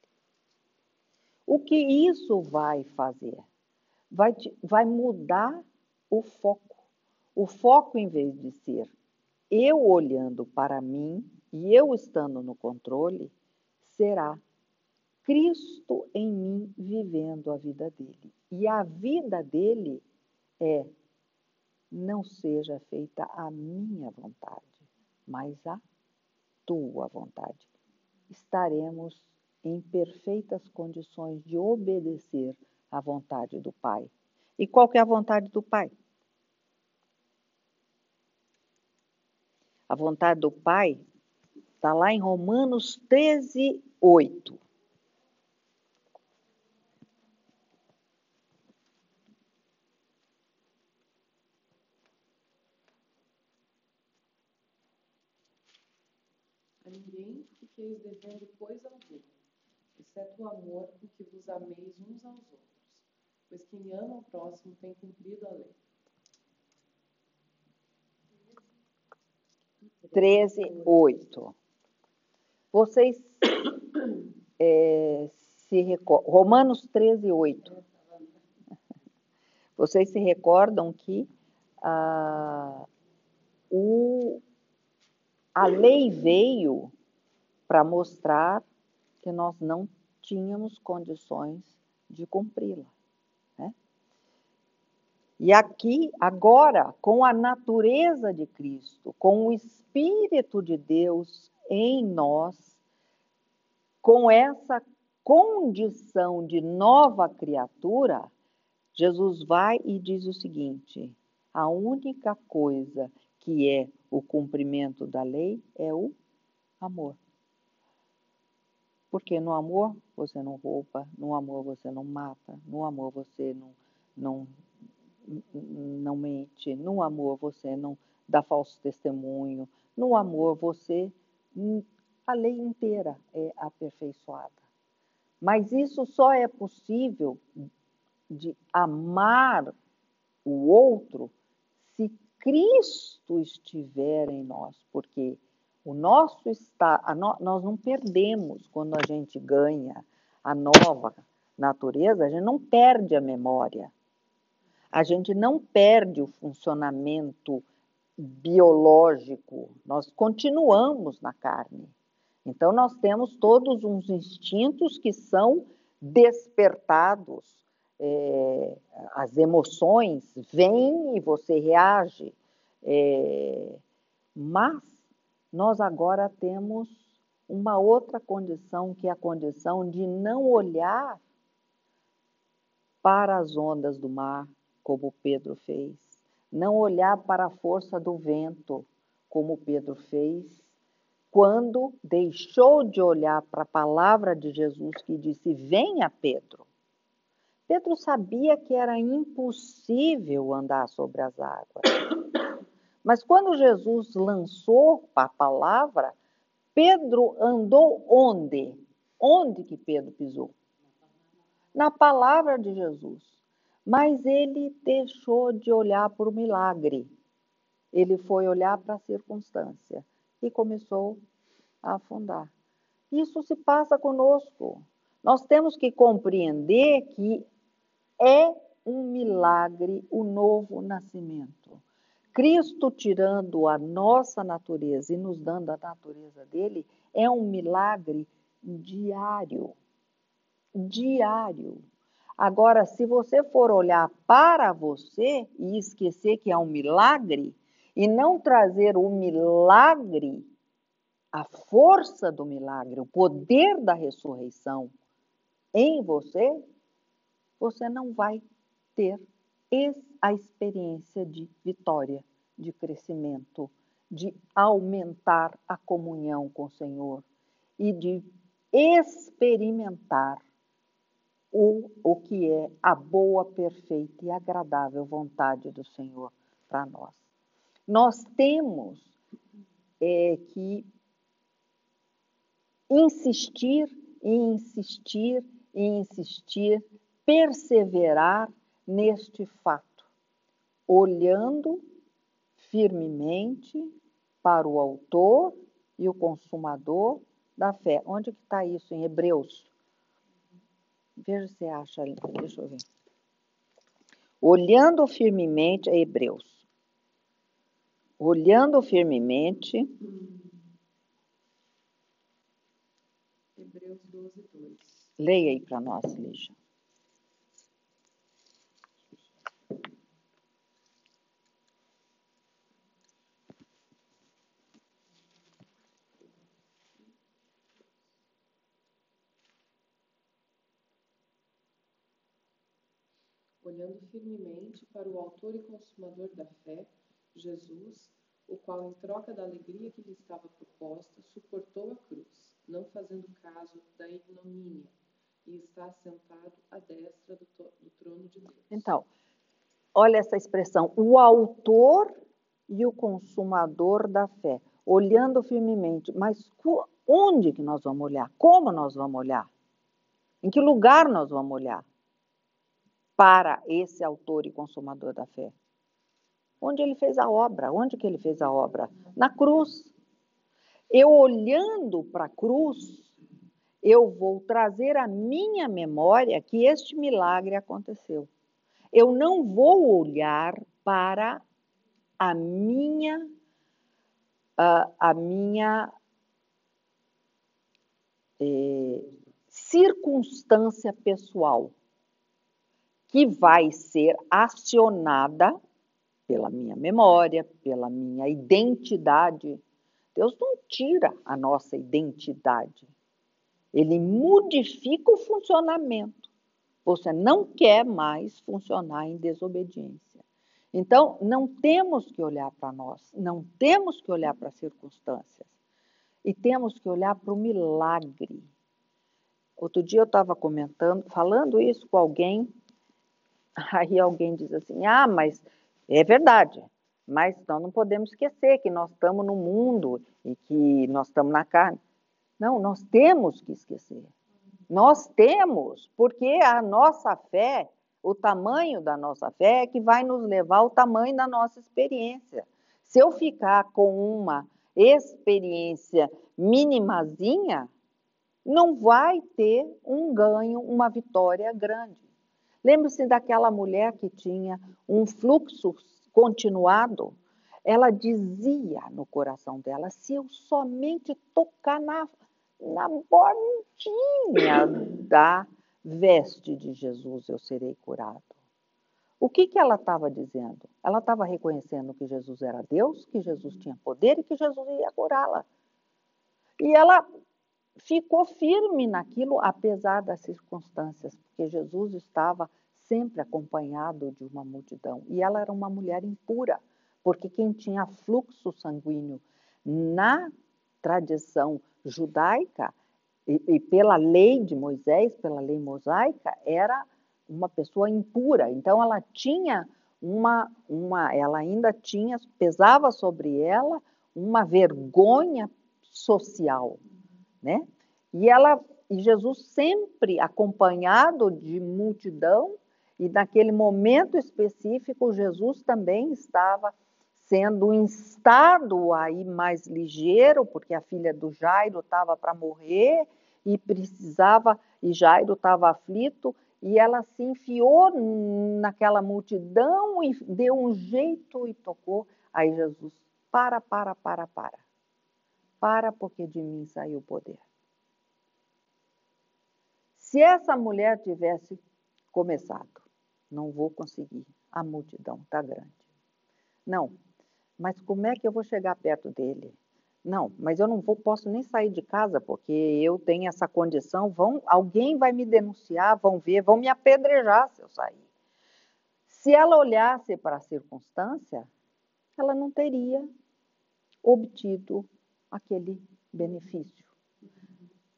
O que isso vai fazer? vai, vai mudar o foco. O foco, em vez de ser eu olhando para mim e eu estando no controle, será Cristo em mim vivendo a vida dele. E a vida dele é: não seja feita a minha vontade, mas a tua vontade. Estaremos em perfeitas condições de obedecer a vontade do Pai. E qual é a vontade do Pai? A vontade do Pai está lá em Romanos 13, 8. A ninguém fiqueis devendo coisa alguma, exceto o amor com que vos ameis uns aos outros pois quem ama o próximo tem cumprido a lei. 13, 8. Vocês é, se recordam, Romanos 13, 8. Vocês se recordam que ah, o, a lei veio para mostrar que nós não tínhamos condições de cumpri-la. E aqui, agora, com a natureza de Cristo, com o Espírito de Deus em nós, com essa condição de nova criatura, Jesus vai e diz o seguinte: a única coisa que é o cumprimento da lei é o amor. Porque no amor você não rouba, no amor você não mata, no amor você não, não não mente, no amor você não dá falso testemunho, no amor você a lei inteira é aperfeiçoada. Mas isso só é possível de amar o outro se Cristo estiver em nós, porque o nosso está, no, nós não perdemos quando a gente ganha a nova natureza, a gente não perde a memória a gente não perde o funcionamento biológico, nós continuamos na carne. Então, nós temos todos uns instintos que são despertados, é, as emoções vêm e você reage, é, mas nós agora temos uma outra condição, que é a condição de não olhar para as ondas do mar, como Pedro fez, não olhar para a força do vento, como Pedro fez, quando deixou de olhar para a palavra de Jesus que disse: Venha, Pedro. Pedro sabia que era impossível andar sobre as águas. Mas quando Jesus lançou a palavra, Pedro andou onde? Onde que Pedro pisou? Na palavra de Jesus. Mas ele deixou de olhar para o milagre. Ele foi olhar para a circunstância e começou a afundar. Isso se passa conosco. Nós temos que compreender que é um milagre o novo nascimento. Cristo tirando a nossa natureza e nos dando a natureza dele é um milagre diário. Diário. Agora, se você for olhar para você e esquecer que é um milagre, e não trazer o milagre, a força do milagre, o poder da ressurreição em você, você não vai ter a experiência de vitória, de crescimento, de aumentar a comunhão com o Senhor e de experimentar o, o que é a boa, perfeita e agradável vontade do Senhor para nós. Nós temos é, que insistir e insistir e insistir, perseverar neste fato, olhando firmemente para o autor e o consumador da fé. Onde que está isso em Hebreus? Veja se acha ali, deixa eu ver. Olhando firmemente, é Hebreus. Olhando firmemente. Hebreus 12, 2. Leia aí para nós, Lígia. Olhando firmemente para o Autor e Consumador da fé, Jesus, o qual, em troca da alegria que lhe estava proposta, suportou a cruz, não fazendo caso da ignomínia, e está sentado à destra do, do trono de Deus. Então, olha essa expressão, o Autor e o Consumador da fé, olhando firmemente, mas onde que nós vamos olhar? Como nós vamos olhar? Em que lugar nós vamos olhar? Para esse autor e consumador da fé? Onde ele fez a obra? Onde que ele fez a obra? Na cruz. Eu olhando para a cruz, eu vou trazer à minha memória que este milagre aconteceu. Eu não vou olhar para a minha a, a minha eh, circunstância pessoal que vai ser acionada pela minha memória, pela minha identidade. Deus não tira a nossa identidade. Ele modifica o funcionamento. Você não quer mais funcionar em desobediência. Então, não temos que olhar para nós, não temos que olhar para as circunstâncias. E temos que olhar para o milagre. Outro dia eu estava comentando, falando isso com alguém Aí alguém diz assim: ah, mas é verdade, mas nós não podemos esquecer que nós estamos no mundo e que nós estamos na carne. Não, nós temos que esquecer. Nós temos, porque a nossa fé, o tamanho da nossa fé é que vai nos levar ao tamanho da nossa experiência. Se eu ficar com uma experiência minimazinha, não vai ter um ganho, uma vitória grande. Lembre-se daquela mulher que tinha um fluxo continuado. Ela dizia no coração dela: se eu somente tocar na, na bordinha da veste de Jesus, eu serei curado. O que, que ela estava dizendo? Ela estava reconhecendo que Jesus era Deus, que Jesus tinha poder e que Jesus ia curá-la. E ela ficou firme naquilo, apesar das circunstâncias, porque Jesus estava sempre acompanhado de uma multidão. E ela era uma mulher impura, porque quem tinha fluxo sanguíneo na tradição judaica e, e pela lei de Moisés, pela lei mosaica, era uma pessoa impura. Então ela tinha uma, uma, ela ainda tinha, pesava sobre ela uma vergonha social, né? E ela e Jesus sempre acompanhado de multidão, e naquele momento específico Jesus também estava sendo instado a ir mais ligeiro, porque a filha do Jairo estava para morrer, e precisava, e Jairo estava aflito, e ela se enfiou naquela multidão e deu um jeito e tocou. Aí Jesus, para, para, para, para. Para, porque de mim saiu o poder. Se essa mulher tivesse começado, não vou conseguir, a multidão está grande. Não, mas como é que eu vou chegar perto dele? Não, mas eu não vou, posso nem sair de casa porque eu tenho essa condição. Vão, alguém vai me denunciar, vão ver, vão me apedrejar se eu sair. Se ela olhasse para a circunstância, ela não teria obtido aquele benefício.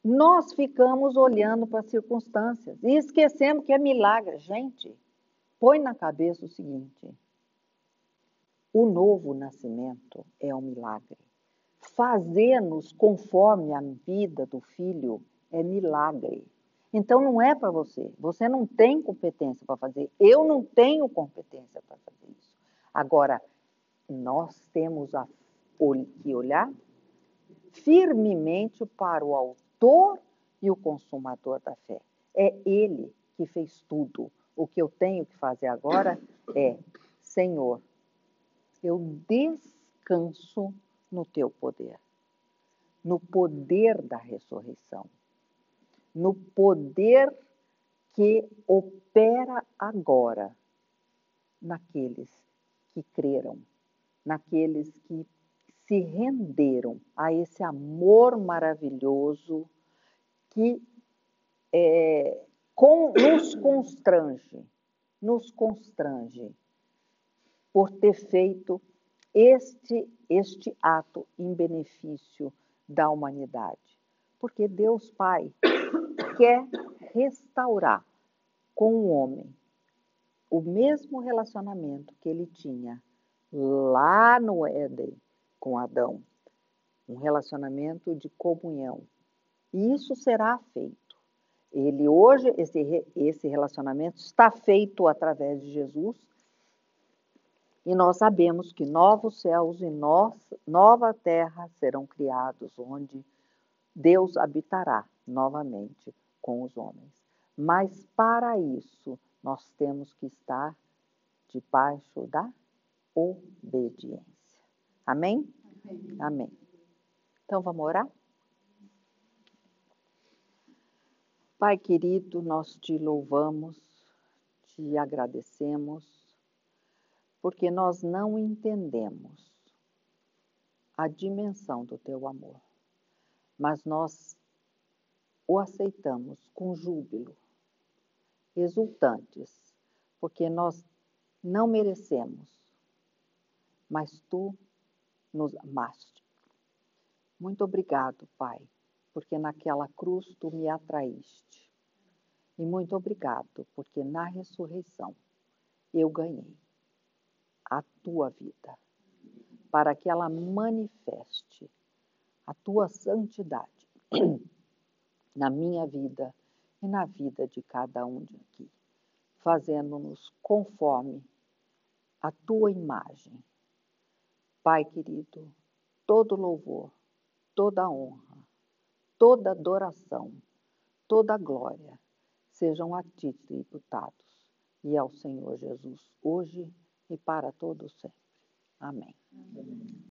Nós ficamos olhando para as circunstâncias e esquecemos que é milagre. Gente, põe na cabeça o seguinte: o novo nascimento é um milagre fazer-nos conforme a vida do filho é milagre. Então não é para você. Você não tem competência para fazer. Eu não tenho competência para fazer isso. Agora, nós temos a, que olhar firmemente para o autor e o consumador da fé. É ele que fez tudo. O que eu tenho que fazer agora é, Senhor, eu descanso no teu poder, no poder da ressurreição, no poder que opera agora naqueles que creram, naqueles que se renderam a esse amor maravilhoso que é, com, nos constrange, nos constrange por ter feito este, este ato em benefício da humanidade. Porque Deus Pai quer restaurar com o homem o mesmo relacionamento que ele tinha lá no Éden com Adão, um relacionamento de comunhão. E isso será feito. Ele hoje esse esse relacionamento está feito através de Jesus e nós sabemos que novos céus e nova terra serão criados, onde Deus habitará novamente com os homens. Mas para isso, nós temos que estar debaixo da obediência. Amém? Amém. Amém. Então vamos orar? Pai querido, nós te louvamos, te agradecemos porque nós não entendemos a dimensão do teu amor, mas nós o aceitamos com júbilo, exultantes, porque nós não merecemos, mas tu nos amaste. Muito obrigado, Pai, porque naquela cruz tu me atraíste. E muito obrigado, porque na ressurreição eu ganhei a tua vida, para que ela manifeste a tua santidade na minha vida e na vida de cada um de aqui, fazendo-nos conforme a tua imagem. Pai querido, todo louvor, toda honra, toda adoração, toda glória sejam a ti tributados e ao Senhor Jesus hoje e para todos sempre. Amém. Amém.